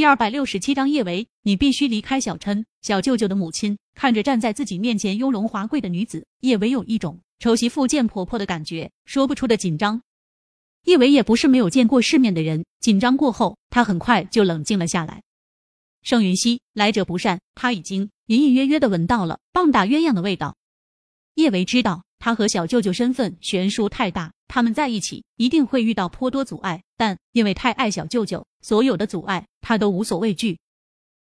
第二百六十七章叶维，你必须离开小琛。小舅舅的母亲看着站在自己面前雍容华贵的女子，叶维有一种丑媳妇见婆婆的感觉，说不出的紧张。叶维也不是没有见过世面的人，紧张过后，他很快就冷静了下来。盛云熙来者不善，他已经隐隐约约的闻到了棒打鸳鸯的味道。叶维知道他和小舅舅身份悬殊太大，他们在一起一定会遇到颇多阻碍，但因为太爱小舅舅，所有的阻碍他都无所畏惧。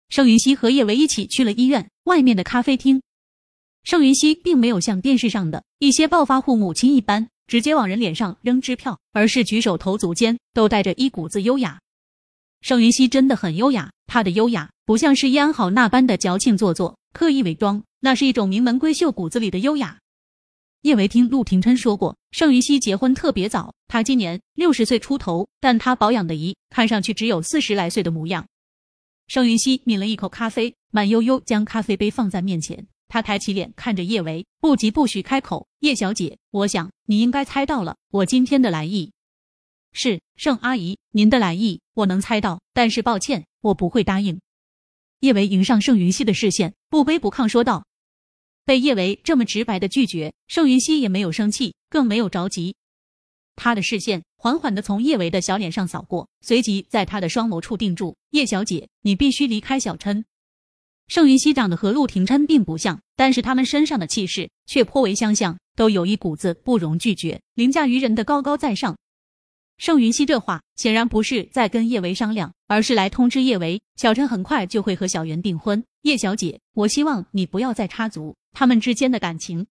盛云熙和叶维一起去了医院外面的咖啡厅。盛云熙并没有像电视上的一些暴发户母亲一般。直接往人脸上扔支票，而是举手投足间都带着一股子优雅。盛云熙真的很优雅，她的优雅不像是安好那般的矫情做作、刻意伪装，那是一种名门闺秀骨子里的优雅。叶维听陆廷琛说过，盛云熙结婚特别早，她今年六十岁出头，但她保养的仪看上去只有四十来岁的模样。盛云熙抿了一口咖啡，慢悠悠将咖啡杯放在面前。他抬起脸看着叶维，不急不徐开口：“叶小姐，我想你应该猜到了我今天的来意。是盛阿姨，您的来意我能猜到，但是抱歉，我不会答应。”叶维迎上盛云熙的视线，不卑不亢说道。被叶维这么直白的拒绝，盛云熙也没有生气，更没有着急。他的视线缓缓的从叶维的小脸上扫过，随即在他的双眸处定住。叶小姐，你必须离开小琛。盛云熙长得和陆廷琛并不像，但是他们身上的气势却颇为相像，都有一股子不容拒绝、凌驾于人的高高在上。盛云熙这话显然不是在跟叶维商量，而是来通知叶维，小琛很快就会和小袁订婚。叶小姐，我希望你不要再插足他们之间的感情。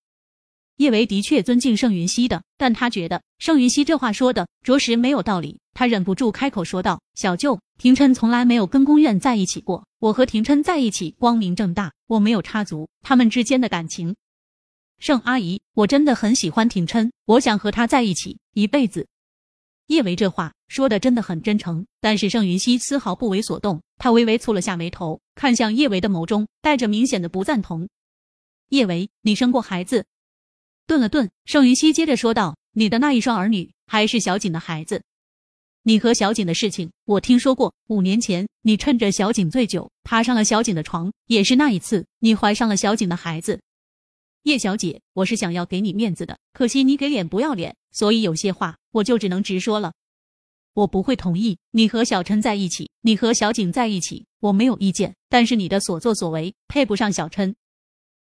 叶维的确尊敬盛云熙的，但他觉得盛云熙这话说的着实没有道理。他忍不住开口说道：“小舅，廷琛从来没有跟宫苑在一起过。我和廷琛在一起光明正大，我没有插足他们之间的感情。盛阿姨，我真的很喜欢廷琛，我想和他在一起一辈子。”叶维这话说的真的很真诚，但是盛云熙丝毫不为所动，他微微蹙了下眉头，看向叶维的眸中带着明显的不赞同。叶维，你生过孩子？顿了顿，盛云熙接着说道：“你的那一双儿女还是小景的孩子。”你和小景的事情，我听说过。五年前，你趁着小景醉酒，爬上了小景的床，也是那一次，你怀上了小景的孩子。叶小姐，我是想要给你面子的，可惜你给脸不要脸，所以有些话我就只能直说了。我不会同意你和小琛在一起，你和小景在一起，我没有意见，但是你的所作所为配不上小琛。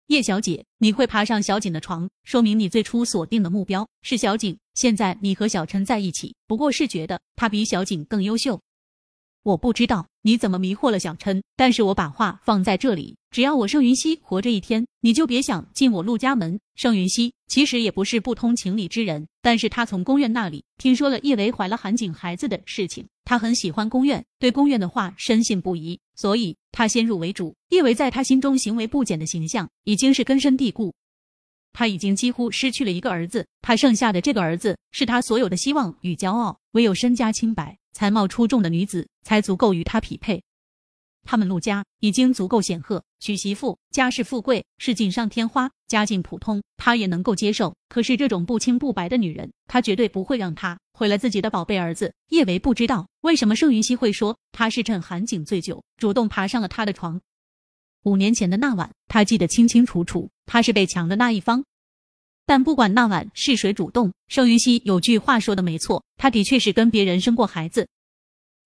叶小姐，你会爬上小景的床，说明你最初锁定的目标是小景。现在你和小琛在一起，不过是觉得他比小景更优秀。我不知道你怎么迷惑了小琛，但是我把话放在这里。只要我盛云熙活着一天，你就别想进我陆家门。盛云熙其实也不是不通情理之人，但是他从宫院那里听说了叶维怀了韩景孩子的事情，他很喜欢宫院，对宫院的话深信不疑，所以他先入为主。叶维在他心中行为不检的形象已经是根深蒂固，他已经几乎失去了一个儿子，他剩下的这个儿子是他所有的希望与骄傲，唯有身家清白、才貌出众的女子才足够与他匹配。他们陆家已经足够显赫，娶媳妇家世富贵是锦上添花，家境普通他也能够接受。可是这种不清不白的女人，他绝对不会让她毁了自己的宝贝儿子。叶维不知道为什么盛云熙会说他是趁韩景醉酒，主动爬上了他的床。五年前的那晚，他记得清清楚楚，他是被强的那一方。但不管那晚是谁主动，盛云熙有句话说的没错，他的确是跟别人生过孩子。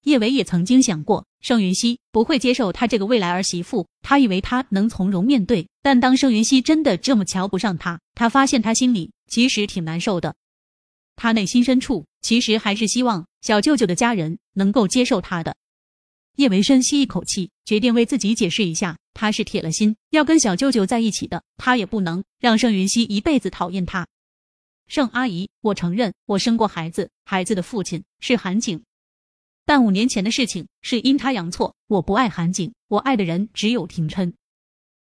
叶伟也曾经想过，盛云熙不会接受他这个未来儿媳妇，他以为他能从容面对。但当盛云熙真的这么瞧不上他，他发现他心里其实挺难受的。他内心深处其实还是希望小舅舅的家人能够接受他的。叶维深吸一口气，决定为自己解释一下，他是铁了心要跟小舅舅在一起的，他也不能让盛云熙一辈子讨厌他。盛阿姨，我承认我生过孩子，孩子的父亲是韩景。但五年前的事情是阴差阳错，我不爱韩景，我爱的人只有廷琛。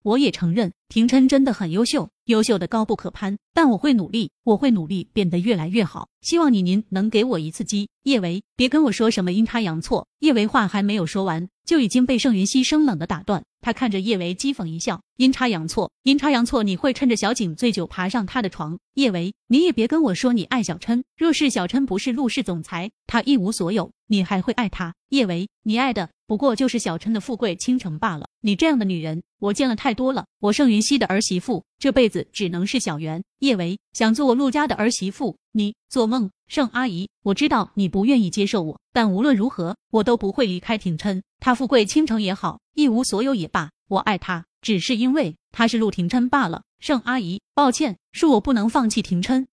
我也承认廷琛真的很优秀，优秀的高不可攀。但我会努力，我会努力变得越来越好。希望你您能给我一次机。叶维，别跟我说什么阴差阳错。叶维话还没有说完，就已经被盛云熙生冷的打断。他看着叶维讥讽一笑，阴差阳错，阴差阳错，你会趁着小景醉酒爬上他的床。叶维，你也别跟我说你爱小琛，若是小琛不是陆氏总裁，他一无所有，你还会爱他？叶维，你爱的不过就是小琛的富贵倾城罢了。你这样的女人，我见了太多了。我盛云溪的儿媳妇，这辈子只能是小袁。叶维，想做我陆家的儿媳妇，你做梦！盛阿姨，我知道你不愿意接受我，但无论如何，我都不会离开廷琛。他富贵倾城也好，一无所有也罢，我爱他，只是因为他是陆廷琛罢了。盛阿姨，抱歉，恕我不能放弃廷琛。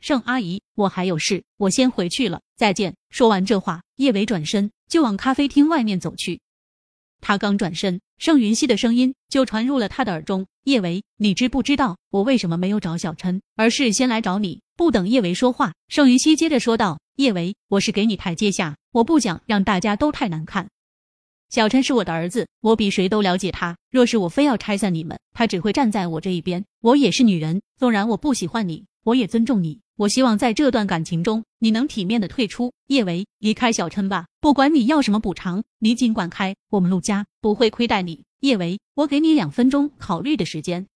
盛阿姨，我还有事，我先回去了，再见。说完这话，叶伟转身就往咖啡厅外面走去。他刚转身，盛云熙的声音就传入了他的耳中：“叶维，你知不知道我为什么没有找小琛，而是先来找你？”不等叶维说话，盛云熙接着说道：“叶维，我是给你台阶下，我不想让大家都太难看。小琛是我的儿子，我比谁都了解他。若是我非要拆散你们，他只会站在我这一边。我也是女人，纵然我不喜欢你，我也尊重你。我希望在这段感情中，你能体面的退出。叶维，离开小琛吧，不管你要什么补偿，你尽管开，我们陆家不会亏待你。叶维，我给你两分钟考虑的时间。”